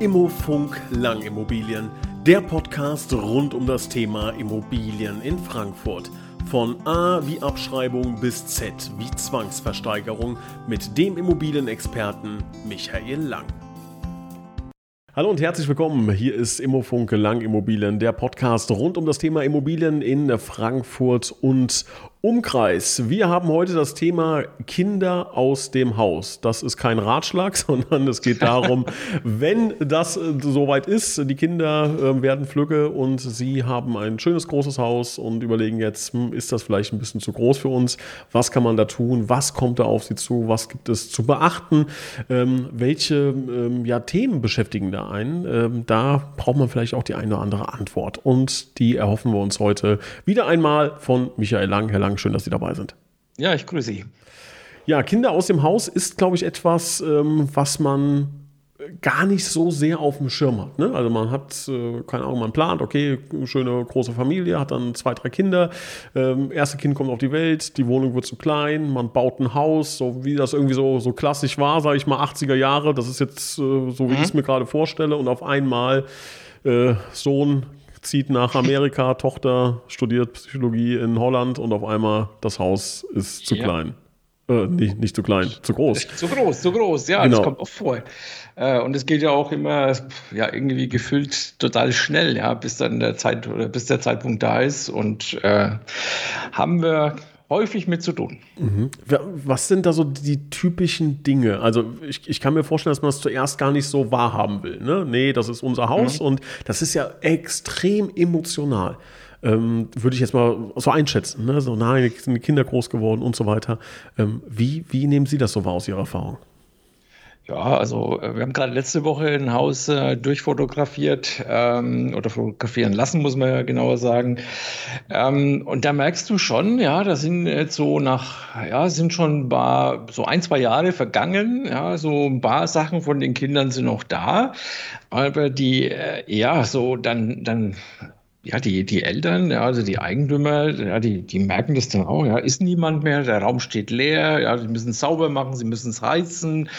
Immofunk Langimmobilien, der Podcast rund um das Thema Immobilien in Frankfurt. Von A wie Abschreibung bis Z wie Zwangsversteigerung mit dem Immobilienexperten Michael Lang. Hallo und herzlich willkommen. Hier ist Immofunk Lang Immobilien, der Podcast rund um das Thema Immobilien in Frankfurt und Umkreis. Wir haben heute das Thema Kinder aus dem Haus. Das ist kein Ratschlag, sondern es geht darum, wenn das äh, soweit ist, die Kinder äh, werden flügge und sie haben ein schönes großes Haus und überlegen jetzt, hm, ist das vielleicht ein bisschen zu groß für uns? Was kann man da tun? Was kommt da auf sie zu? Was gibt es zu beachten? Ähm, welche ähm, ja, Themen beschäftigen da einen? Ähm, da braucht man vielleicht auch die eine oder andere Antwort. Und die erhoffen wir uns heute wieder einmal von Michael Lang. Herr Lang, Lang. Schön, dass Sie dabei sind. Ja, ich grüße Sie. Ja, Kinder aus dem Haus ist, glaube ich, etwas, ähm, was man gar nicht so sehr auf dem Schirm hat. Ne? Also man hat, äh, keine Ahnung, man plant, okay, schöne große Familie, hat dann zwei, drei Kinder, ähm, erste Kind kommt auf die Welt, die Wohnung wird zu klein, man baut ein Haus, so wie das irgendwie so, so klassisch war, sage ich mal, 80er Jahre, das ist jetzt äh, so, wie mhm. ich es mir gerade vorstelle und auf einmal äh, Sohn zieht nach Amerika, Tochter studiert Psychologie in Holland und auf einmal das Haus ist zu ja. klein. Äh, nicht, nicht zu klein, zu groß. Zu groß, zu groß, ja, genau. das kommt oft vor. Äh, und es geht ja auch immer, ja, irgendwie gefüllt total schnell, ja, bis dann der Zeit oder bis der Zeitpunkt da ist. Und äh, haben wir häufig mit zu tun. Mhm. Was sind da so die typischen Dinge? Also ich, ich kann mir vorstellen, dass man das zuerst gar nicht so wahrhaben will. Ne? Nee, das ist unser Haus mhm. und das ist ja extrem emotional. Ähm, würde ich jetzt mal so einschätzen. Ne? So, nein, sind die Kinder groß geworden und so weiter. Ähm, wie, wie nehmen Sie das so wahr aus Ihrer Erfahrung? Ja, also äh, wir haben gerade letzte Woche ein Haus äh, durchfotografiert ähm, oder fotografieren lassen, muss man ja genauer sagen. Ähm, und da merkst du schon, ja, da sind jetzt so nach, ja, sind schon ein paar, so ein, zwei Jahre vergangen. Ja, so ein paar Sachen von den Kindern sind noch da. Aber die, äh, ja, so dann, dann ja, die, die Eltern, ja, also die Eigentümer, ja, die, die merken das dann auch, ja, ist niemand mehr, der Raum steht leer, ja, sie müssen es sauber machen, sie müssen es heizen.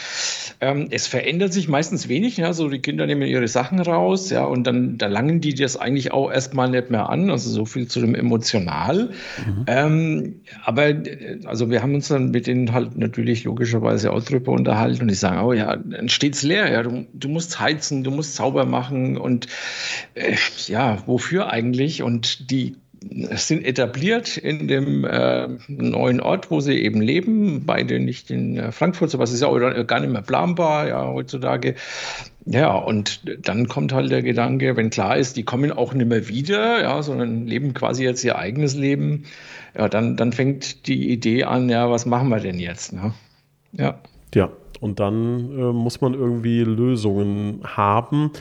Ähm, es verändert sich meistens wenig, ja, so die Kinder nehmen ihre Sachen raus, ja, und dann da langen die das eigentlich auch erstmal nicht mehr an, also so viel zu dem Emotional. Mhm. Ähm, aber, also wir haben uns dann mit denen halt natürlich logischerweise auch drüber unterhalten und die sagen, oh ja, dann steht's leer, ja, du, du musst heizen, du musst sauber machen und äh, ja, wofür eigentlich und die sind etabliert in dem äh, neuen Ort, wo sie eben leben, beide nicht in äh, Frankfurt, sowas ist ja auch gar nicht mehr planbar, ja, heutzutage. Ja, und dann kommt halt der Gedanke, wenn klar ist, die kommen auch nicht mehr wieder, ja, sondern leben quasi jetzt ihr eigenes Leben, ja, dann, dann fängt die Idee an, ja, was machen wir denn jetzt? Ne? Ja. Ja, und dann äh, muss man irgendwie Lösungen haben.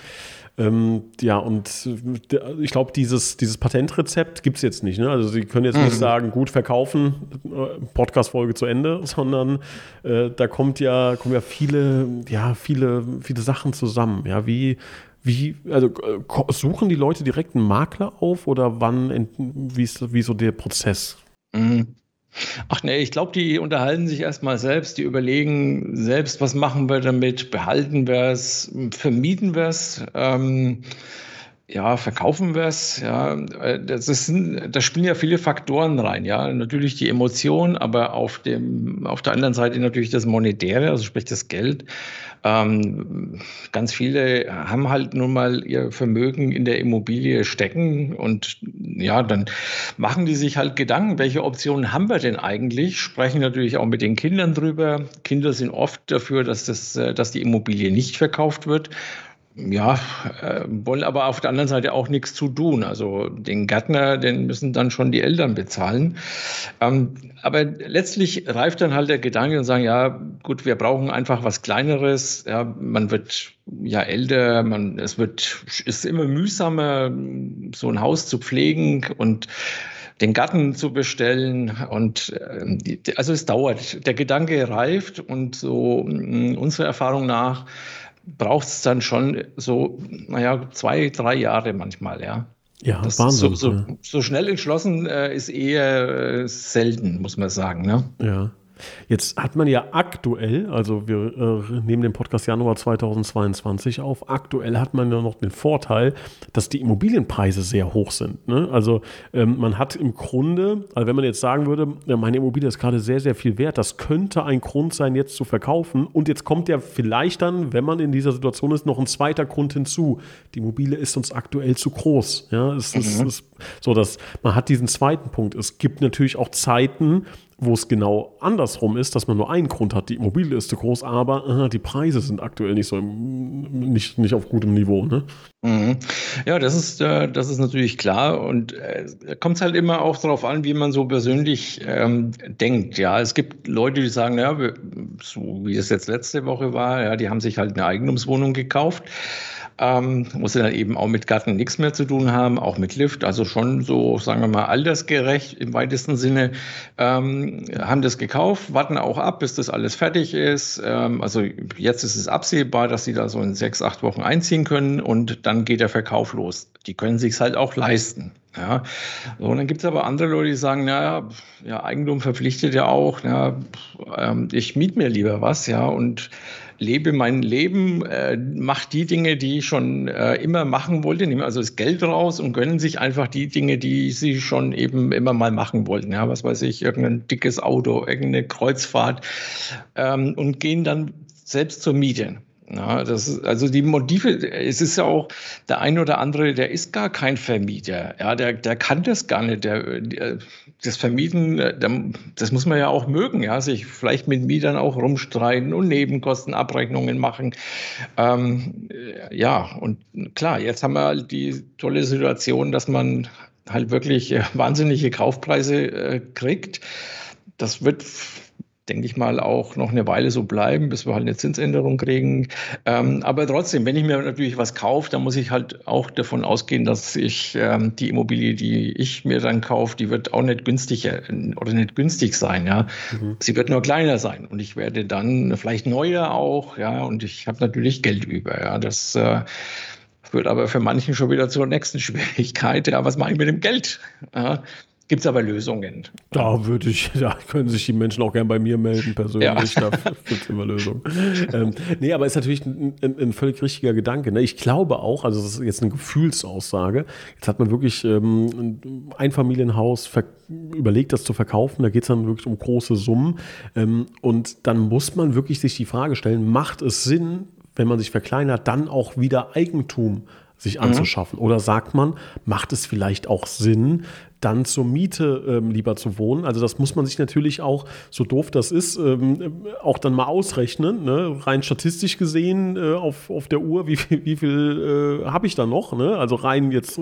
Ähm, ja, und äh, ich glaube, dieses, dieses Patentrezept gibt es jetzt nicht. Ne? Also Sie können jetzt mhm. nicht sagen, gut verkaufen, äh, Podcast-Folge zu Ende, sondern äh, da kommt ja, kommen ja viele, ja, viele, viele Sachen zusammen. Ja, wie, wie, also äh, suchen die Leute direkt einen Makler auf oder wann, wie ist, wie ist so der Prozess? Mhm. Ach nee, ich glaube, die unterhalten sich erstmal selbst, die überlegen selbst, was machen wir damit, behalten wir es, vermieten wir es. Ähm, ja, verkaufen wir es? Ja, äh, das ist, da spielen ja viele Faktoren rein. Ja, natürlich die Emotion, aber auf dem, auf der anderen Seite natürlich das Monetäre, also sprich das Geld. Ähm, ganz viele haben halt nun mal ihr Vermögen in der Immobilie stecken und ja, dann machen die sich halt Gedanken, welche Optionen haben wir denn eigentlich? Sprechen natürlich auch mit den Kindern drüber. Kinder sind oft dafür, dass das, äh, dass die Immobilie nicht verkauft wird ja, äh, wollen aber auf der anderen Seite auch nichts zu tun. Also den Gärtner, den müssen dann schon die Eltern bezahlen. Ähm, aber letztlich reift dann halt der Gedanke und sagen, ja, gut, wir brauchen einfach was Kleineres. Ja, man wird ja älter, man, es wird, ist immer mühsamer, so ein Haus zu pflegen und den Garten zu bestellen. Und äh, also es dauert. Der Gedanke reift und so mm, unserer Erfahrung nach braucht es dann schon so, naja, zwei, drei Jahre manchmal, ja. Ja, das Wahnsinn. So, so, so schnell entschlossen äh, ist eher äh, selten, muss man sagen. Ne? Ja. Jetzt hat man ja aktuell, also wir äh, nehmen den Podcast Januar 2022 auf, aktuell hat man ja noch den Vorteil, dass die Immobilienpreise sehr hoch sind. Ne? Also ähm, man hat im Grunde, also wenn man jetzt sagen würde, meine Immobilie ist gerade sehr, sehr viel wert, das könnte ein Grund sein, jetzt zu verkaufen. Und jetzt kommt ja vielleicht dann, wenn man in dieser Situation ist, noch ein zweiter Grund hinzu. Die Immobilie ist uns aktuell zu groß. Ja, es mhm. ist, ist so, dass man hat diesen zweiten Punkt. Es gibt natürlich auch Zeiten, wo es genau andersrum ist, dass man nur einen Grund hat, die Immobilie ist zu groß, aber äh, die Preise sind aktuell nicht so im, nicht, nicht auf gutem Niveau. Ne? Mhm. Ja, das ist, äh, das ist natürlich klar und äh, kommt es halt immer auch darauf an, wie man so persönlich ähm, denkt. Ja, es gibt Leute, die sagen, ja, so wie es jetzt letzte Woche war, ja, die haben sich halt eine Eigentumswohnung gekauft ähm, muss dann eben auch mit Garten nichts mehr zu tun haben, auch mit Lift, also schon so, sagen wir mal, altersgerecht im weitesten Sinne, ähm, haben das gekauft, warten auch ab, bis das alles fertig ist. Ähm, also jetzt ist es absehbar, dass sie da so in sechs, acht Wochen einziehen können und dann geht der Verkauf los. Die können sich halt auch leisten. Ja, so, und dann gibt es aber andere Leute, die sagen, naja, ja, Eigentum verpflichtet ja auch, ja, ähm, ich miete mir lieber was, ja, und lebe mein Leben, äh, mache die Dinge, die ich schon äh, immer machen wollte, nehmen also das Geld raus und gönnen sich einfach die Dinge, die sie schon eben immer mal machen wollten. Ja, was weiß ich, irgendein dickes Auto, irgendeine Kreuzfahrt ähm, und gehen dann selbst zur Miete. Ja, das ist, also die Motive, es ist ja auch der ein oder andere, der ist gar kein Vermieter. Ja, der, der kann das gar nicht. Der, der das Vermieten, der, das muss man ja auch mögen, ja, sich vielleicht mit Mietern auch rumstreiten und Nebenkostenabrechnungen machen. Ähm, ja, und klar, jetzt haben wir halt die tolle Situation, dass man halt wirklich wahnsinnige Kaufpreise äh, kriegt. Das wird denke ich mal, auch noch eine Weile so bleiben, bis wir halt eine Zinsänderung kriegen. Ähm, aber trotzdem, wenn ich mir natürlich was kaufe, dann muss ich halt auch davon ausgehen, dass ich ähm, die Immobilie, die ich mir dann kaufe, die wird auch nicht günstiger oder nicht günstig sein. Ja, mhm. sie wird nur kleiner sein und ich werde dann vielleicht neuer auch. Ja, und ich habe natürlich Geld über. Ja, das äh, führt aber für manchen schon wieder zur nächsten Schwierigkeit. Ja, was mache ich mit dem Geld? Ja, Gibt es aber Lösungen. Da würde ich, da können sich die Menschen auch gern bei mir melden, persönlich. Ja. Da gibt es immer Lösungen. ähm, nee, aber ist natürlich ein, ein, ein völlig richtiger Gedanke. Ne? Ich glaube auch, also das ist jetzt eine Gefühlsaussage. Jetzt hat man wirklich ähm, ein Einfamilienhaus überlegt, das zu verkaufen. Da geht es dann wirklich um große Summen. Ähm, und dann muss man wirklich sich die Frage stellen, macht es Sinn, wenn man sich verkleinert, dann auch wieder Eigentum sich mhm. anzuschaffen? Mhm. Oder sagt man, macht es vielleicht auch Sinn, dann zur Miete ähm, lieber zu wohnen. Also das muss man sich natürlich auch, so doof das ist, ähm, auch dann mal ausrechnen. Ne? Rein statistisch gesehen äh, auf, auf der Uhr, wie, viel, wie viel äh, habe ich da noch? Ne? Also rein jetzt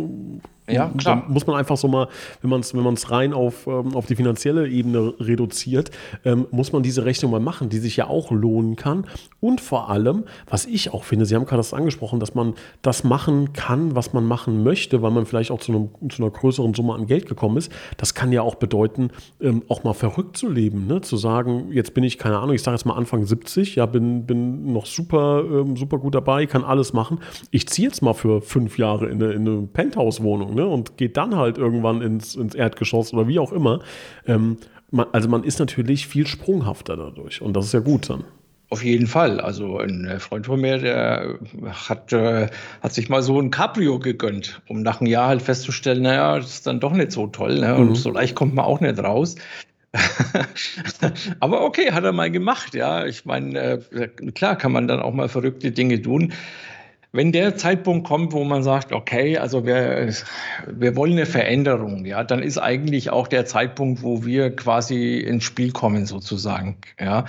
ja, klar. muss man einfach so mal, wenn man es wenn rein auf, ähm, auf die finanzielle Ebene reduziert, ähm, muss man diese Rechnung mal machen, die sich ja auch lohnen kann. Und vor allem, was ich auch finde, Sie haben gerade das angesprochen, dass man das machen kann, was man machen möchte, weil man vielleicht auch zu, einem, zu einer größeren Summe an Geld gekommen ist. Das kann ja auch bedeuten, ähm, auch mal verrückt zu leben, ne? zu sagen, jetzt bin ich, keine Ahnung, ich sage jetzt mal Anfang 70, ja, bin, bin noch super, ähm, super gut dabei, kann alles machen. Ich ziehe jetzt mal für fünf Jahre in eine, in eine Penthouse-Wohnung ne? und geht dann halt irgendwann ins, ins Erdgeschoss oder wie auch immer. Ähm, man, also man ist natürlich viel sprunghafter dadurch und das ist ja gut dann. Auf jeden Fall. Also ein Freund von mir, der hat, äh, hat sich mal so ein Cabrio gegönnt, um nach einem Jahr halt festzustellen, naja, das ist dann doch nicht so toll. Ne? Und mhm. so leicht kommt man auch nicht raus. Aber okay, hat er mal gemacht, ja. Ich meine, äh, klar kann man dann auch mal verrückte Dinge tun. Wenn der Zeitpunkt kommt, wo man sagt, okay, also wir, wir wollen eine Veränderung, ja, dann ist eigentlich auch der Zeitpunkt, wo wir quasi ins Spiel kommen, sozusagen. Ja.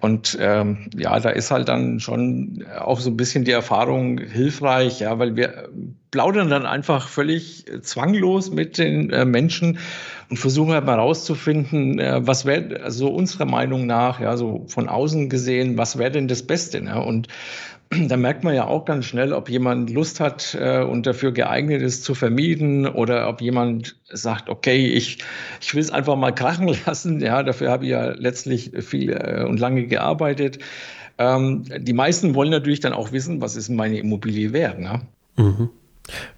Und ähm, ja, da ist halt dann schon auch so ein bisschen die Erfahrung hilfreich, ja, weil wir plaudern dann einfach völlig zwanglos mit den äh, Menschen und versuchen halt mal rauszufinden, äh, was wäre, also unserer Meinung nach, ja, so von außen gesehen, was wäre denn das Beste? Ne? Und da merkt man ja auch ganz schnell, ob jemand Lust hat äh, und dafür geeignet ist zu vermieten oder ob jemand sagt, okay, ich, ich will es einfach mal krachen lassen. Ja, dafür habe ich ja letztlich viel äh, und lange gearbeitet. Ähm, die meisten wollen natürlich dann auch wissen, was ist meine Immobilie wert. Ne? Mhm.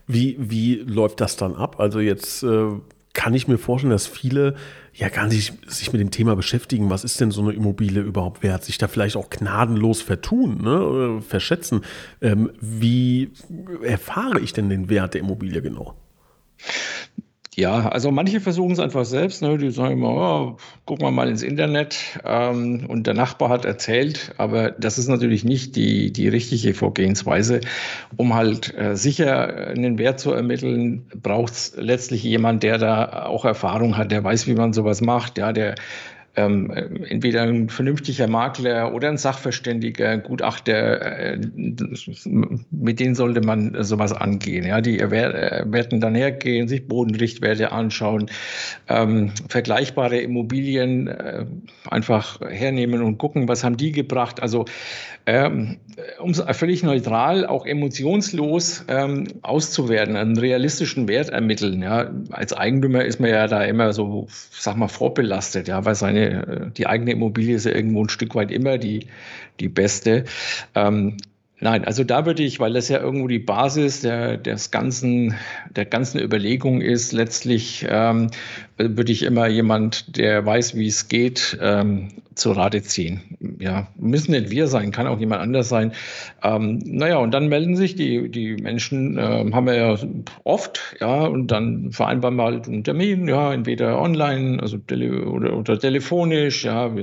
Wie, wie läuft das dann ab? Also jetzt äh, kann ich mir vorstellen, dass viele ja gar nicht sich mit dem Thema beschäftigen, was ist denn so eine Immobilie überhaupt wert, sich da vielleicht auch gnadenlos vertun, ne, verschätzen. Ähm, wie erfahre ich denn den Wert der Immobilie genau? Ja, also manche versuchen es einfach selbst. Ne? Die sagen immer, oh, gucken wir mal ins Internet ähm, und der Nachbar hat erzählt. Aber das ist natürlich nicht die, die richtige Vorgehensweise. Um halt äh, sicher einen Wert zu ermitteln, braucht es letztlich jemand, der da auch Erfahrung hat, der weiß, wie man sowas macht, ja, der ähm, entweder ein vernünftiger Makler oder ein Sachverständiger, Gutachter, äh, mit denen sollte man sowas angehen. Ja, die werden dann hergehen, sich Bodenrichtwerte anschauen, ähm, vergleichbare Immobilien äh, einfach hernehmen und gucken, was haben die gebracht. Also ähm, um es völlig neutral, auch emotionslos ähm, auszuwerten, einen realistischen Wert ermitteln. Ja. Als Eigentümer ist man ja da immer so, sag mal, vorbelastet, ja, weil seine, äh, die eigene Immobilie ist ja irgendwo ein Stück weit immer die, die beste. Ähm, Nein, also da würde ich, weil das ja irgendwo die Basis der, des ganzen, der ganzen Überlegung ist, letztlich ähm, würde ich immer jemand, der weiß, wie es geht, ähm, zur Rate ziehen. Ja, müssen nicht wir sein, kann auch jemand anders sein. Ähm, naja, und dann melden sich die, die Menschen, äh, haben wir ja oft, ja, und dann vereinbaren wir halt einen Termin, ja, entweder online, also tele oder, oder telefonisch, ja,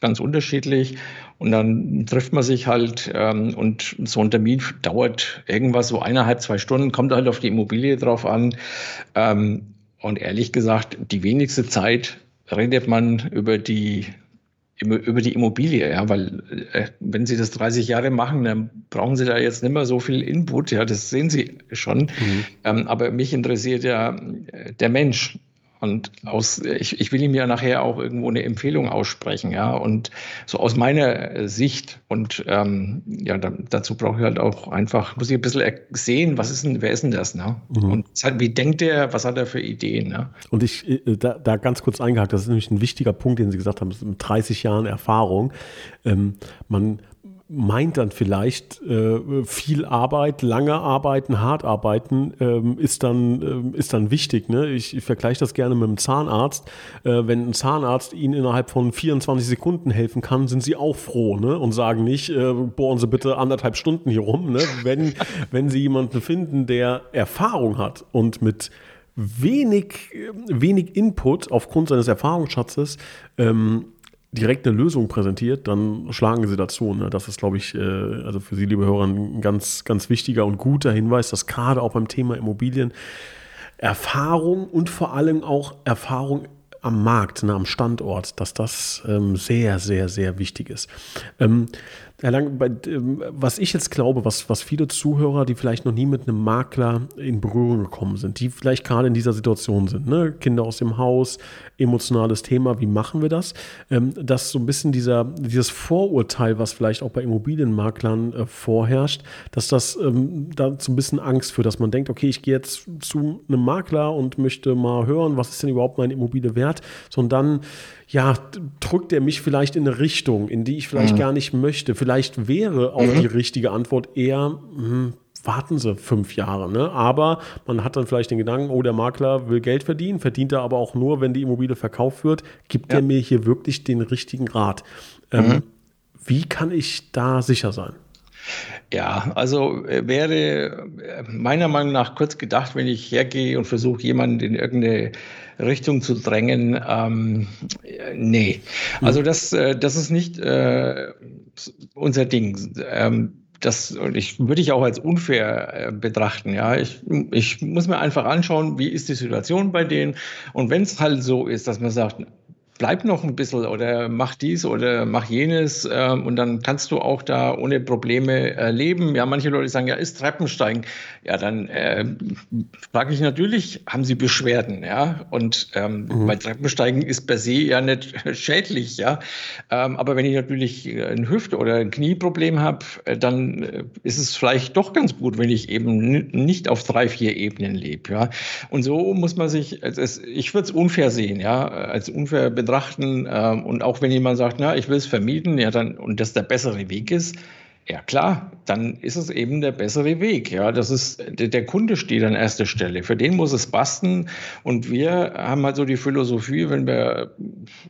ganz unterschiedlich. Und dann trifft man sich halt ähm, und so ein Termin dauert irgendwas so eineinhalb, zwei Stunden, kommt halt auf die Immobilie drauf an. Ähm, und ehrlich gesagt, die wenigste Zeit redet man über die über die Immobilie, ja, weil äh, wenn Sie das 30 Jahre machen, dann brauchen Sie da jetzt nicht mehr so viel Input, ja, das sehen Sie schon. Mhm. Ähm, aber mich interessiert ja äh, der Mensch, und aus, ich, ich will ihm ja nachher auch irgendwo eine Empfehlung aussprechen, ja. Und so aus meiner Sicht und ähm, ja, da, dazu brauche ich halt auch einfach, muss ich ein bisschen sehen, was ist denn, wer ist denn das, ne? Mhm. Und wie denkt er, was hat er für Ideen, ne? Und ich, äh, da, da ganz kurz eingehakt, das ist nämlich ein wichtiger Punkt, den Sie gesagt haben, mit 30 Jahren Erfahrung. Ähm, man, meint dann vielleicht äh, viel Arbeit, lange arbeiten, hart arbeiten ähm, ist dann äh, ist dann wichtig. Ne? Ich, ich vergleiche das gerne mit einem Zahnarzt. Äh, wenn ein Zahnarzt Ihnen innerhalb von 24 Sekunden helfen kann, sind Sie auch froh ne? und sagen nicht, äh, bohren Sie bitte anderthalb Stunden hier rum. Ne? Wenn wenn Sie jemanden finden, der Erfahrung hat und mit wenig wenig Input aufgrund seines Erfahrungsschatzes ähm, direkt eine Lösung präsentiert, dann schlagen sie dazu. Ne? Das ist, glaube ich, äh, also für Sie, liebe Hörer, ein ganz, ganz wichtiger und guter Hinweis, dass gerade auch beim Thema Immobilien Erfahrung und vor allem auch Erfahrung am Markt, ne, am Standort, dass das ähm, sehr, sehr, sehr wichtig ist. Ähm, Herr Lang, bei, ähm, was ich jetzt glaube, was, was viele Zuhörer, die vielleicht noch nie mit einem Makler in Berührung gekommen sind, die vielleicht gerade in dieser Situation sind, ne? Kinder aus dem Haus, emotionales Thema, wie machen wir das? Ähm, dass so ein bisschen dieser, dieses Vorurteil, was vielleicht auch bei Immobilienmaklern äh, vorherrscht, dass das ähm, da so ein bisschen Angst für, dass man denkt, okay, ich gehe jetzt zu einem Makler und möchte mal hören, was ist denn überhaupt meine Immobilie wert, sondern ja, drückt er mich vielleicht in eine Richtung, in die ich vielleicht mhm. gar nicht möchte. Vielleicht wäre auch mhm. die richtige Antwort eher, hm, warten Sie fünf Jahre. Ne? Aber man hat dann vielleicht den Gedanken, oh, der Makler will Geld verdienen, verdient er aber auch nur, wenn die Immobilie verkauft wird. Gibt ja. er mir hier wirklich den richtigen Rat? Ähm, mhm. Wie kann ich da sicher sein? Ja, also äh, wäre äh, meiner Meinung nach kurz gedacht, wenn ich hergehe und versuche, jemanden in irgendeine Richtung zu drängen. Ähm, nee, also das, äh, das ist nicht äh, unser Ding. Ähm, das ich, würde ich auch als unfair äh, betrachten. Ja, ich, ich muss mir einfach anschauen, wie ist die Situation bei denen. Und wenn es halt so ist, dass man sagt, bleib noch ein bisschen oder mach dies oder mach jenes äh, und dann kannst du auch da ohne Probleme äh, leben. Ja, manche Leute sagen, ja, ist Treppensteigen. Ja, dann äh, frage ich natürlich, haben sie Beschwerden? Ja, und ähm, mhm. bei Treppensteigen ist per se ja nicht schädlich. Ja, ähm, aber wenn ich natürlich ein Hüft- oder ein Knieproblem habe, äh, dann äh, ist es vielleicht doch ganz gut, wenn ich eben nicht auf drei, vier Ebenen lebe. Ja, und so muss man sich, also es, ich würde es unfair sehen, ja, als unfair betrachten. Ähm, und auch wenn jemand sagt, na, ich will es vermieten, ja, dann, und das der bessere Weg ist, Ja klar, dann ist es eben der bessere Weg. Ja, das ist der Kunde steht an erster Stelle. Für den muss es basten. Und wir haben halt so die Philosophie, wenn wir,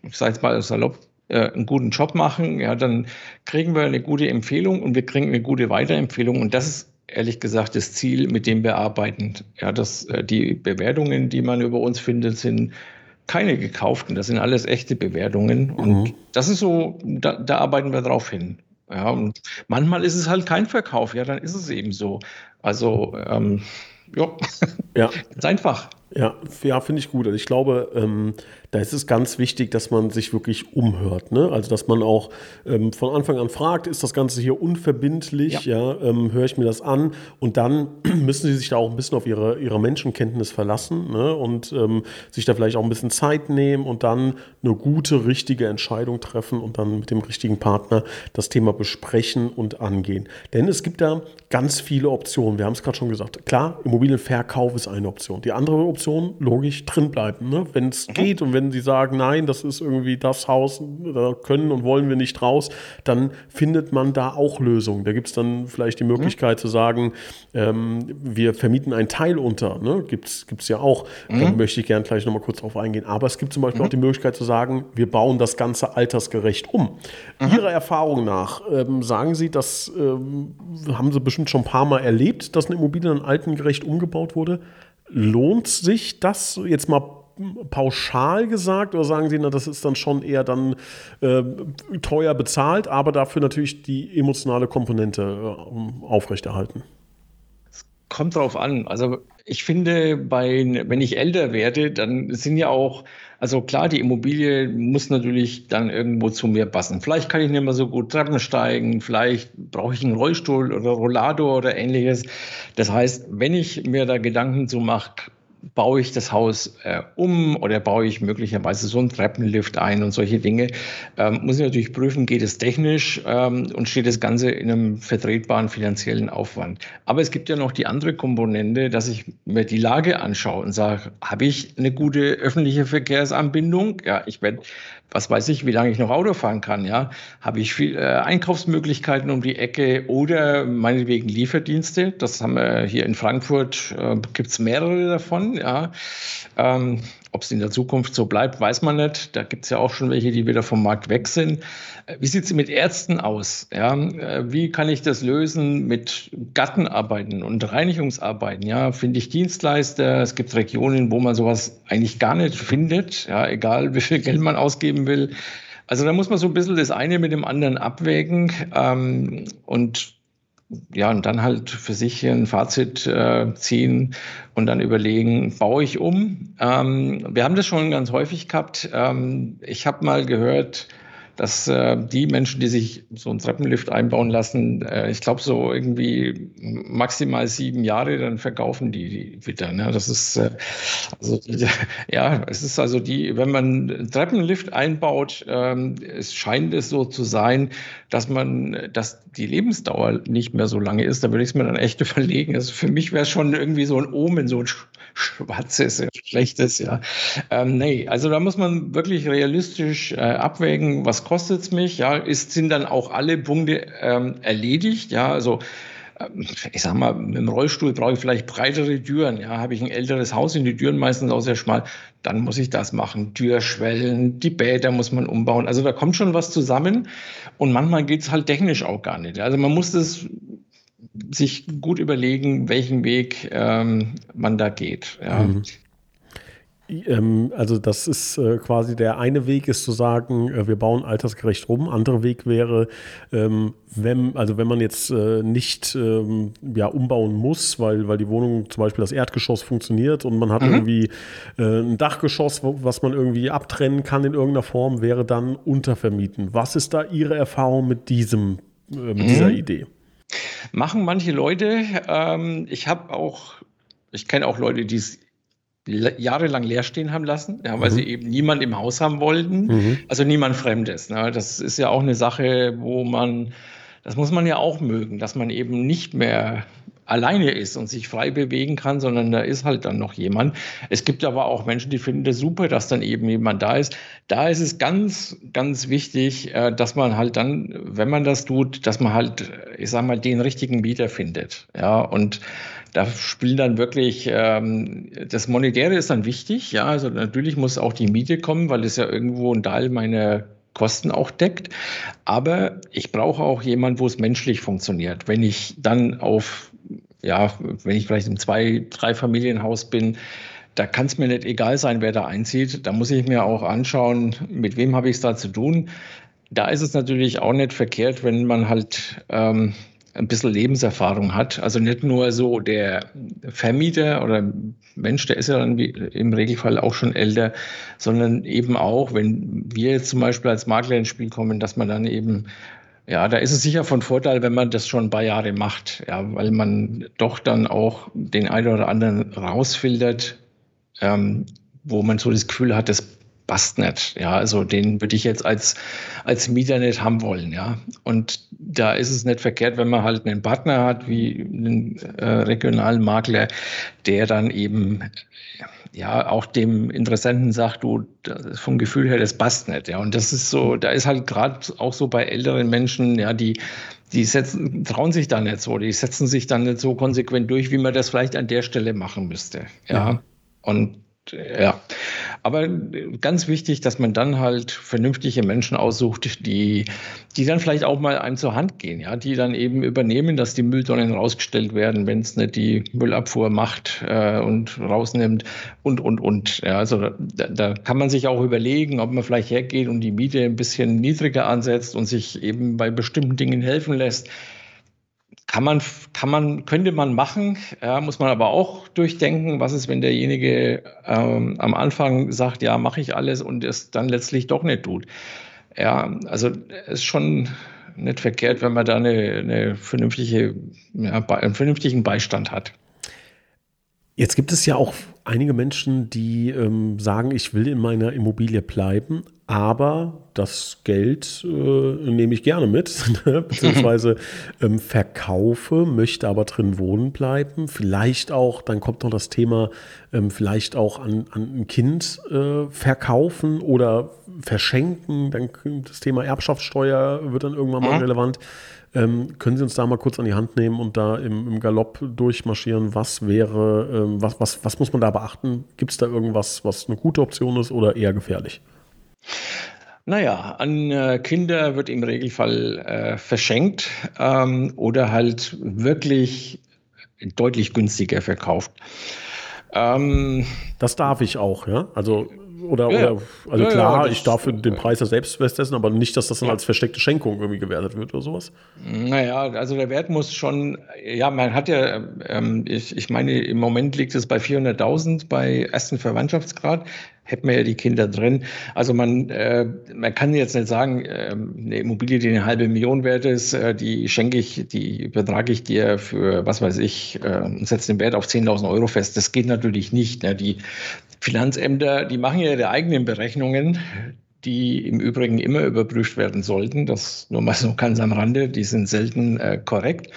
ich sage jetzt mal salopp, äh, einen guten Job machen, ja, dann kriegen wir eine gute Empfehlung und wir kriegen eine gute Weiterempfehlung. Und das ist ehrlich gesagt das Ziel, mit dem wir arbeiten. Ja, dass äh, die Bewertungen, die man über uns findet, sind keine gekauften. Das sind alles echte Bewertungen. Und mhm. das ist so, da, da arbeiten wir drauf hin. Ja, und manchmal ist es halt kein Verkauf, ja, dann ist es eben so. Also, ähm, jo. ja, ganz einfach. Ja, ja finde ich gut. Also ich glaube, ähm, da ist es ganz wichtig, dass man sich wirklich umhört. Ne? Also, dass man auch ähm, von Anfang an fragt, ist das Ganze hier unverbindlich? Ja, ja ähm, höre ich mir das an? Und dann müssen sie sich da auch ein bisschen auf ihre, ihre Menschenkenntnis verlassen ne? und ähm, sich da vielleicht auch ein bisschen Zeit nehmen und dann eine gute, richtige Entscheidung treffen und dann mit dem richtigen Partner das Thema besprechen und angehen. Denn es gibt da ganz viele Optionen. Wir haben es gerade schon gesagt. Klar, Immobilienverkauf ist eine Option. Die andere Option, logisch, drinbleiben. Ne? Wenn es mhm. geht und wenn sie sagen, nein, das ist irgendwie das Haus, da können und wollen wir nicht raus, dann findet man da auch Lösungen. Da gibt es dann vielleicht die mhm. Möglichkeit mhm. zu sagen, ähm, wir vermieten einen Teil unter. Ne? Gibt es ja auch. Mhm. Da möchte ich gerne gleich nochmal kurz drauf eingehen. Aber es gibt zum Beispiel mhm. auch die Möglichkeit zu sagen, wir bauen das Ganze altersgerecht um. Mhm. Ihrer Erfahrung nach, ähm, sagen Sie, das ähm, haben Sie bestimmt schon ein paar Mal erlebt, dass eine Immobilie dann altengerecht umgebaut wurde. Lohnt sich das jetzt mal pauschal gesagt oder sagen Sie, na, das ist dann schon eher dann äh, teuer bezahlt, aber dafür natürlich die emotionale Komponente äh, aufrechterhalten? Es kommt drauf an. Also ich finde, bei, wenn ich älter werde, dann sind ja auch, also klar, die Immobilie muss natürlich dann irgendwo zu mir passen. Vielleicht kann ich nicht mehr so gut Treppen steigen, vielleicht brauche ich einen Rollstuhl oder Rollator oder ähnliches. Das heißt, wenn ich mir da Gedanken zu mache, baue ich das Haus äh, um oder baue ich möglicherweise so einen Treppenlift ein und solche Dinge. Ähm, muss ich natürlich prüfen, geht es technisch ähm, und steht das Ganze in einem vertretbaren finanziellen Aufwand. Aber es gibt ja noch die andere Komponente, dass ich mir die Lage anschaue und sage, habe ich eine gute öffentliche Verkehrsanbindung? Ja, ich werde was weiß ich, wie lange ich noch Auto fahren kann, ja, habe ich viel äh, Einkaufsmöglichkeiten um die Ecke oder meinetwegen Lieferdienste. Das haben wir hier in Frankfurt, äh, gibt es mehrere davon, ja. Ähm, ob es in der Zukunft so bleibt, weiß man nicht. Da gibt es ja auch schon welche, die wieder vom Markt weg sind. Äh, wie sieht es mit Ärzten aus? Ja, äh, wie kann ich das lösen mit Gartenarbeiten und Reinigungsarbeiten? Ja, finde ich Dienstleister. Es gibt Regionen, wo man sowas eigentlich gar nicht findet. Ja, egal wie viel Geld man ausgeben will. Also da muss man so ein bisschen das eine mit dem anderen abwägen. Ähm, und ja, und dann halt für sich ein Fazit äh, ziehen und dann überlegen, baue ich um? Ähm, wir haben das schon ganz häufig gehabt. Ähm, ich habe mal gehört, dass äh, die Menschen, die sich so einen Treppenlift einbauen lassen, äh, ich glaube so irgendwie maximal sieben Jahre, dann verkaufen die, die wieder. Ne? Das ist äh, also ja, es ist also die, wenn man einen Treppenlift einbaut, ähm, es scheint es so zu sein, dass man, dass die Lebensdauer nicht mehr so lange ist. Da würde ich es mir dann echt überlegen. Also für mich wäre es schon irgendwie so ein Omen, so ein schwarzes, schlechtes, ja. Ähm, nee, also da muss man wirklich realistisch äh, abwägen, was kostet es mich, ja, ist, sind dann auch alle Punkte ähm, erledigt, ja, also ähm, ich sag mal, mit dem Rollstuhl brauche ich vielleicht breitere Türen. Ja, habe ich ein älteres Haus, sind die Türen meistens auch sehr schmal, dann muss ich das machen. Türschwellen, die Bäder muss man umbauen. Also da kommt schon was zusammen und manchmal geht es halt technisch auch gar nicht. Also man muss das sich gut überlegen, welchen Weg ähm, man da geht. Ja. Mhm. Ähm, also das ist äh, quasi der eine Weg ist zu sagen, äh, wir bauen altersgerecht rum. Andere Weg wäre, ähm, wenn, also wenn man jetzt äh, nicht ähm, ja, umbauen muss, weil, weil die Wohnung zum Beispiel das Erdgeschoss funktioniert und man hat mhm. irgendwie äh, ein Dachgeschoss, was man irgendwie abtrennen kann in irgendeiner Form, wäre dann untervermieten. Was ist da Ihre Erfahrung mit diesem, äh, mit mhm. dieser Idee? Machen manche Leute. Ähm, ich habe auch, ich kenne auch Leute, die es jahrelang leer stehen haben lassen, ja, weil mhm. sie eben niemand im Haus haben wollten, mhm. also niemand Fremdes. Ne? Das ist ja auch eine Sache, wo man, das muss man ja auch mögen, dass man eben nicht mehr alleine ist und sich frei bewegen kann, sondern da ist halt dann noch jemand. Es gibt aber auch Menschen, die finden das super, dass dann eben jemand da ist. Da ist es ganz, ganz wichtig, äh, dass man halt dann, wenn man das tut, dass man halt, ich sag mal, den richtigen Mieter findet. Ja, und da spielen dann wirklich, ähm, das Monetäre ist dann wichtig, ja, also natürlich muss auch die Miete kommen, weil es ja irgendwo ein Teil meiner Kosten auch deckt. Aber ich brauche auch jemanden, wo es menschlich funktioniert. Wenn ich dann auf, ja, wenn ich vielleicht im Zwei-, Drei-Familienhaus bin, da kann es mir nicht egal sein, wer da einzieht. Da muss ich mir auch anschauen, mit wem habe ich es da zu tun. Da ist es natürlich auch nicht verkehrt, wenn man halt ähm, ein bisschen Lebenserfahrung hat. Also nicht nur so der Vermieter oder Mensch, der ist ja dann im Regelfall auch schon älter, sondern eben auch, wenn wir zum Beispiel als Makler ins Spiel kommen, dass man dann eben ja, da ist es sicher von Vorteil, wenn man das schon ein paar Jahre macht, ja, weil man doch dann auch den einen oder anderen rausfiltert, ähm, wo man so das Gefühl hat, das passt nicht. Ja, also den würde ich jetzt als, als Mieter nicht haben wollen. Ja, und da ist es nicht verkehrt, wenn man halt einen Partner hat, wie einen äh, regionalen Makler, der dann eben ja auch dem Interessenten sagt, du, vom Gefühl her, das passt nicht. Ja, und das ist so, da ist halt gerade auch so bei älteren Menschen, ja, die die setzen, trauen sich da nicht so, die setzen sich dann nicht so konsequent durch, wie man das vielleicht an der Stelle machen müsste. Ja. ja. Und ja, aber ganz wichtig, dass man dann halt vernünftige Menschen aussucht, die, die dann vielleicht auch mal einem zur Hand gehen, ja, die dann eben übernehmen, dass die Mülltonnen rausgestellt werden, wenn es nicht die Müllabfuhr macht äh, und rausnimmt und, und, und. Ja, also da, da kann man sich auch überlegen, ob man vielleicht hergeht und die Miete ein bisschen niedriger ansetzt und sich eben bei bestimmten Dingen helfen lässt. Kann man, kann man, könnte man machen, ja, muss man aber auch durchdenken, was ist, wenn derjenige ähm, am Anfang sagt, ja, mache ich alles und es dann letztlich doch nicht tut. Ja, also es ist schon nicht verkehrt, wenn man da eine, eine vernünftige, ja, einen vernünftigen Beistand hat. Jetzt gibt es ja auch einige Menschen, die ähm, sagen, ich will in meiner Immobilie bleiben, aber das Geld äh, nehme ich gerne mit, ne? beziehungsweise ähm, verkaufe, möchte aber drin wohnen bleiben. Vielleicht auch, dann kommt noch das Thema, ähm, vielleicht auch an, an ein Kind äh, verkaufen oder verschenken. Dann das Thema Erbschaftssteuer wird dann irgendwann mal mhm. relevant. Ähm, können Sie uns da mal kurz an die Hand nehmen und da im, im Galopp durchmarschieren? Was wäre, ähm, was, was, was muss man da beachten? Gibt es da irgendwas, was eine gute Option ist oder eher gefährlich? Naja, an äh, Kinder wird im Regelfall äh, verschenkt ähm, oder halt wirklich deutlich günstiger verkauft. Ähm, das darf ich auch, ja? Also oder, ja, oder also ja, klar, ja, ich darf den Preis ja selbst festsetzen, aber nicht, dass das dann als versteckte Schenkung irgendwie gewertet wird oder sowas. Naja, also der Wert muss schon, ja, man hat ja, ähm, ich, ich meine, im Moment liegt es bei 400.000 bei ersten Verwandtschaftsgrad hätten wir ja die Kinder drin. Also man, äh, man kann jetzt nicht sagen, äh, eine Immobilie, die eine halbe Million wert ist, äh, die schenke ich, die übertrage ich dir für, was weiß ich, äh, und setze den Wert auf 10.000 Euro fest. Das geht natürlich nicht. Ne? Die Finanzämter, die machen ja ihre eigenen Berechnungen, die im Übrigen immer überprüft werden sollten. Das nur mal so ganz am Rande, die sind selten äh, korrekt.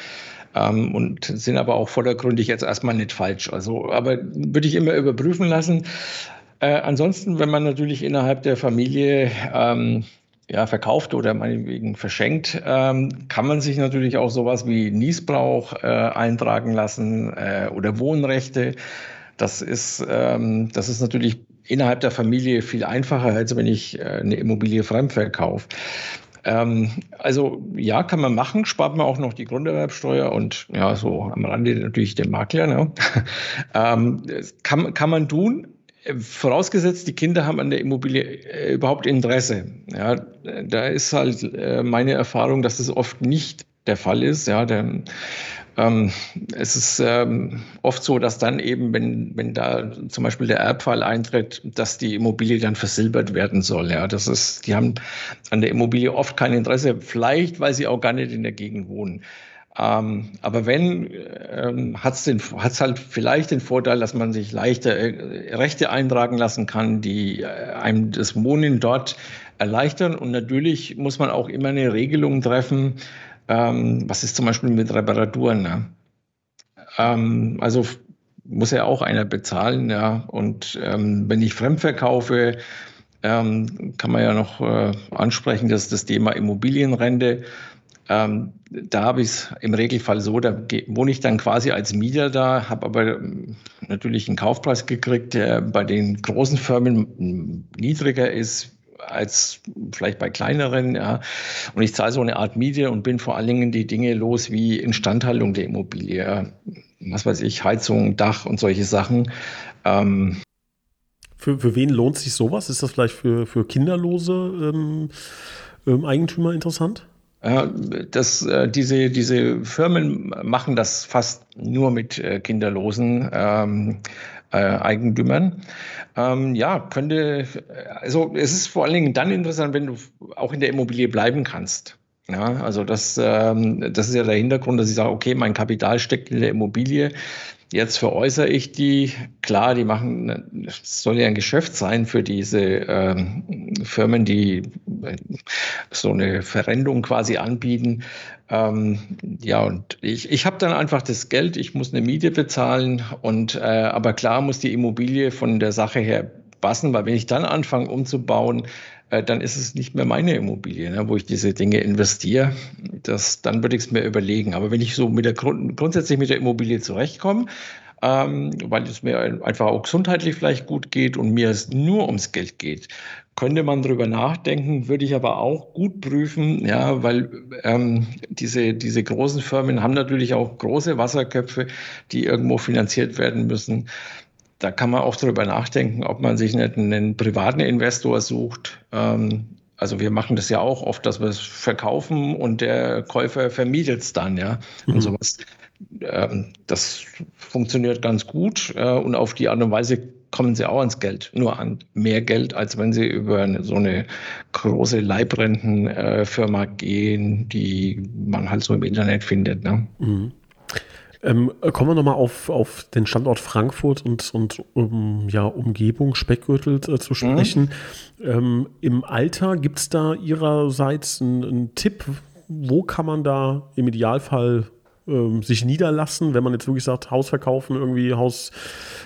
Ähm, und sind aber auch vordergründig jetzt erstmal nicht falsch. Also, aber würde ich immer überprüfen lassen. Äh, ansonsten, wenn man natürlich innerhalb der Familie ähm, ja, verkauft oder meinetwegen verschenkt, ähm, kann man sich natürlich auch sowas wie Niesbrauch äh, eintragen lassen äh, oder Wohnrechte. Das ist, ähm, das ist natürlich innerhalb der Familie viel einfacher, als wenn ich äh, eine Immobilie fremd verkaufe. Ähm, also ja, kann man machen, spart man auch noch die Grunderwerbsteuer und ja, so am Rande natürlich den Makler. Ne? ähm, kann, kann man tun, Vorausgesetzt, die Kinder haben an der Immobilie äh, überhaupt Interesse. Ja, da ist halt äh, meine Erfahrung, dass das oft nicht der Fall ist. Ja, der, ähm, es ist ähm, oft so, dass dann eben, wenn, wenn da zum Beispiel der Erbfall eintritt, dass die Immobilie dann versilbert werden soll. Ja, das ist, die haben an der Immobilie oft kein Interesse, vielleicht weil sie auch gar nicht in der Gegend wohnen. Ähm, aber wenn, ähm, hat es halt vielleicht den Vorteil, dass man sich leichter äh, Rechte eintragen lassen kann, die äh, einem das Wohnen dort erleichtern. Und natürlich muss man auch immer eine Regelung treffen, ähm, was ist zum Beispiel mit Reparaturen. Ne? Ähm, also muss ja auch einer bezahlen, ja. Und ähm, wenn ich fremd verkaufe, ähm, kann man ja noch äh, ansprechen, dass das Thema Immobilienrente ähm, da habe ich es im Regelfall so, da wohne ich dann quasi als Mieter da, habe aber ähm, natürlich einen Kaufpreis gekriegt, der bei den großen Firmen niedriger ist als vielleicht bei kleineren. Ja. Und ich zahle so eine Art Miete und bin vor allen Dingen die Dinge los wie Instandhaltung der Immobilie. Was weiß ich, Heizung, Dach und solche Sachen. Ähm, für, für wen lohnt sich sowas? Ist das vielleicht für, für kinderlose ähm, ähm Eigentümer interessant? Das, äh, diese, diese Firmen machen das fast nur mit äh, kinderlosen ähm, äh, Eigentümern. Ähm, ja, könnte, also es ist vor allen Dingen dann interessant, wenn du auch in der Immobilie bleiben kannst. Ja, also das, ähm, das ist ja der Hintergrund, dass ich sage, okay, mein Kapital steckt in der Immobilie. Jetzt veräußere ich die. Klar, die machen, es soll ja ein Geschäft sein für diese ähm, Firmen, die äh, so eine Verrendung quasi anbieten. Ähm, ja, und ich, ich habe dann einfach das Geld, ich muss eine Miete bezahlen und äh, aber klar muss die Immobilie von der Sache her passen, weil wenn ich dann anfange umzubauen, äh, dann ist es nicht mehr meine Immobilie, ne, wo ich diese Dinge investiere. Das, dann würde ich es mir überlegen. Aber wenn ich so mit der Grund, grundsätzlich mit der Immobilie zurechtkomme, ähm, weil es mir einfach auch gesundheitlich vielleicht gut geht und mir es nur ums Geld geht, könnte man darüber nachdenken, würde ich aber auch gut prüfen, ja, weil ähm, diese, diese großen Firmen haben natürlich auch große Wasserköpfe, die irgendwo finanziert werden müssen da kann man auch darüber nachdenken, ob man sich nicht einen privaten Investor sucht. Ähm, also wir machen das ja auch oft, dass wir es verkaufen und der Käufer vermietet es dann, ja. Mhm. Und sowas. Ähm, das funktioniert ganz gut äh, und auf die Art und Weise kommen sie auch ans Geld, nur an mehr Geld, als wenn sie über eine, so eine große Leibrentenfirma äh, gehen, die man halt so im Internet findet. Ne? Mhm. Ähm, kommen wir nochmal auf, auf den Standort Frankfurt und, und um, ja, Umgebung, Speckgürtel äh, zu mhm. sprechen. Mhm. Ähm, Im Alter gibt es da Ihrerseits einen, Tipp, wo kann man da im Idealfall ähm, sich niederlassen, wenn man jetzt wirklich sagt, Haus verkaufen, irgendwie Haus,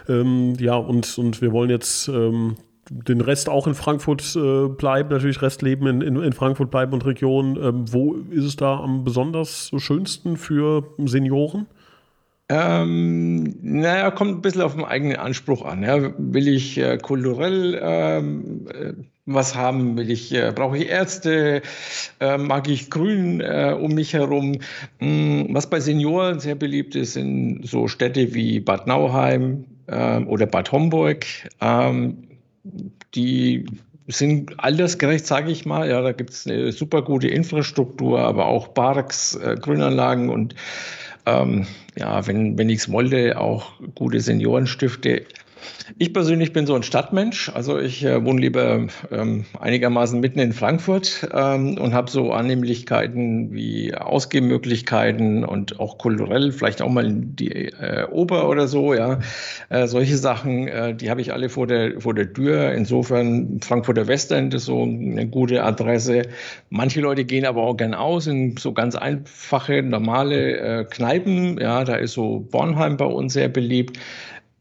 ähm, ja, und, und wir wollen jetzt ähm, den Rest auch in Frankfurt äh, bleiben, natürlich Restleben in, in, in Frankfurt bleiben und Region. Ähm, wo ist es da am besonders schönsten für Senioren? Ähm, naja, kommt ein bisschen auf den eigenen Anspruch an. Ja. Will ich äh, kulturell ähm, äh, was haben? Will ich, äh, brauche ich Ärzte? Äh, mag ich Grün äh, um mich herum? Hm, was bei Senioren sehr beliebt ist, sind so Städte wie Bad Nauheim ähm, oder Bad Homburg. Ähm, die sind altersgerecht, sage ich mal. Ja, da gibt es eine super gute Infrastruktur, aber auch Parks, äh, Grünanlagen und ähm, ja, wenn, wenn ich es wollte, auch gute Seniorenstifte ich persönlich bin so ein Stadtmensch. Also ich äh, wohne lieber ähm, einigermaßen mitten in Frankfurt ähm, und habe so Annehmlichkeiten wie Ausgehmöglichkeiten und auch kulturell, vielleicht auch mal die äh, Oper oder so, ja. Äh, solche Sachen, äh, die habe ich alle vor der, vor der Tür. Insofern Frankfurter Westend ist so eine gute Adresse. Manche Leute gehen aber auch gern aus in so ganz einfache, normale äh, Kneipen. Ja, da ist so Bornheim bei uns sehr beliebt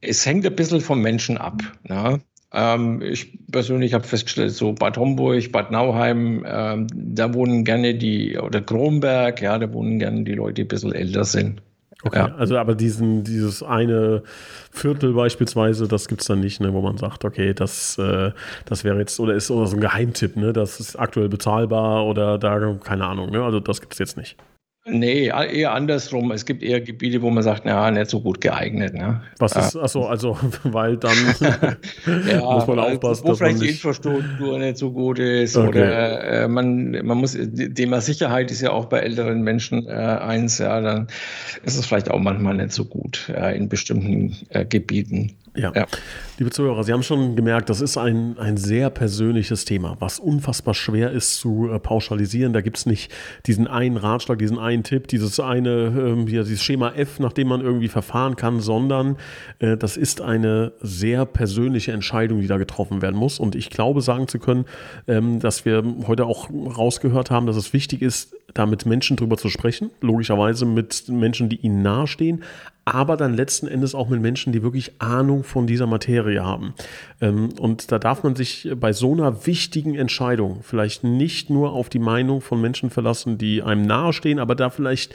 es hängt ein bisschen vom Menschen ab. Ne? Ähm, ich persönlich habe festgestellt, so Bad Homburg, Bad Nauheim, ähm, da wohnen gerne die, oder Kronberg, ja, da wohnen gerne die Leute, die ein bisschen älter sind. Okay, ja. also aber diesen, dieses eine Viertel beispielsweise, das gibt es dann nicht, ne, wo man sagt, okay, das, äh, das wäre jetzt, oder ist oder so ein Geheimtipp, ne, das ist aktuell bezahlbar oder da, keine Ahnung, ne, also das gibt es jetzt nicht. Nee, eher andersrum. Es gibt eher Gebiete, wo man sagt, na, nicht so gut geeignet. Ne? Was ist, achso, also, weil dann ja, muss man aufpassen. Wo vielleicht die Infrastruktur nicht so gut ist okay. oder äh, man, man muss, Thema Sicherheit ist ja auch bei älteren Menschen äh, eins, ja, dann ist es vielleicht auch manchmal nicht so gut äh, in bestimmten äh, Gebieten. Ja. ja. Liebe Zuhörer, Sie haben schon gemerkt, das ist ein, ein sehr persönliches Thema, was unfassbar schwer ist zu äh, pauschalisieren. Da gibt es nicht diesen einen Ratschlag, diesen einen Tipp, dieses eine, hier, dieses Schema F, nach dem man irgendwie verfahren kann, sondern äh, das ist eine sehr persönliche Entscheidung, die da getroffen werden muss. Und ich glaube, sagen zu können, ähm, dass wir heute auch rausgehört haben, dass es wichtig ist, da mit Menschen drüber zu sprechen, logischerweise mit Menschen, die ihnen nahestehen, aber dann letzten Endes auch mit Menschen, die wirklich Ahnung von dieser Materie haben. Ähm, und da darf man sich bei so einer wichtigen Entscheidung vielleicht nicht nur auf die Meinung von Menschen verlassen, die einem nahestehen, aber da vielleicht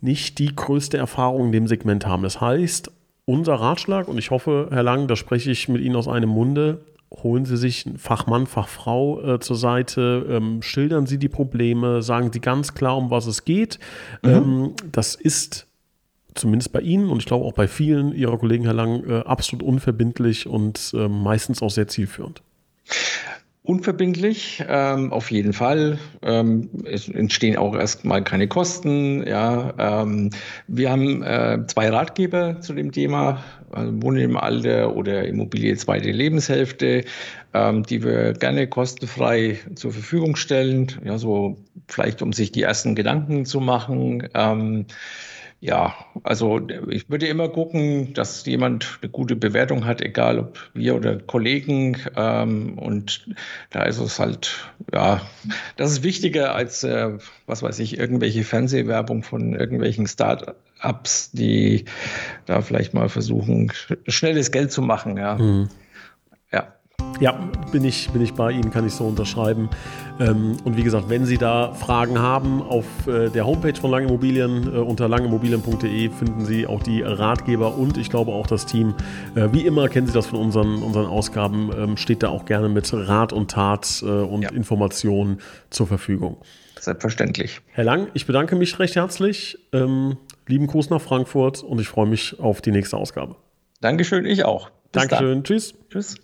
nicht die größte Erfahrung in dem Segment haben. Das heißt, unser Ratschlag, und ich hoffe, Herr Lang, da spreche ich mit Ihnen aus einem Munde, holen Sie sich einen Fachmann, Fachfrau äh, zur Seite, ähm, schildern Sie die Probleme, sagen Sie ganz klar, um was es geht. Mhm. Ähm, das ist zumindest bei Ihnen und ich glaube auch bei vielen Ihrer Kollegen, Herr Lang, äh, absolut unverbindlich und äh, meistens auch sehr zielführend. Unverbindlich, ähm, auf jeden Fall. Ähm, es entstehen auch erstmal keine Kosten. Ja, ähm, wir haben äh, zwei Ratgeber zu dem Thema, also Wohnen im Alter oder Immobilie zweite Lebenshälfte, ähm, die wir gerne kostenfrei zur Verfügung stellen. Ja, so vielleicht um sich die ersten Gedanken zu machen. Ja, also ich würde immer gucken, dass jemand eine gute Bewertung hat, egal ob wir oder Kollegen. Ähm, und da ist es halt, ja, das ist wichtiger als, äh, was weiß ich, irgendwelche Fernsehwerbung von irgendwelchen Start-ups, die da vielleicht mal versuchen, schnelles Geld zu machen. Ja. Mhm. Ja, bin ich, bin ich bei Ihnen, kann ich so unterschreiben. Ähm, und wie gesagt, wenn Sie da Fragen haben, auf äh, der Homepage von Langimmobilien äh, unter langimmobilien.de finden Sie auch die Ratgeber und ich glaube auch das Team. Äh, wie immer kennen Sie das von unseren, unseren Ausgaben, ähm, steht da auch gerne mit Rat und Tat und ja. Informationen zur Verfügung. Selbstverständlich. Herr Lang, ich bedanke mich recht herzlich. Ähm, lieben Gruß nach Frankfurt und ich freue mich auf die nächste Ausgabe. Dankeschön, ich auch. Bis Dankeschön. Dann. Tschüss. Tschüss.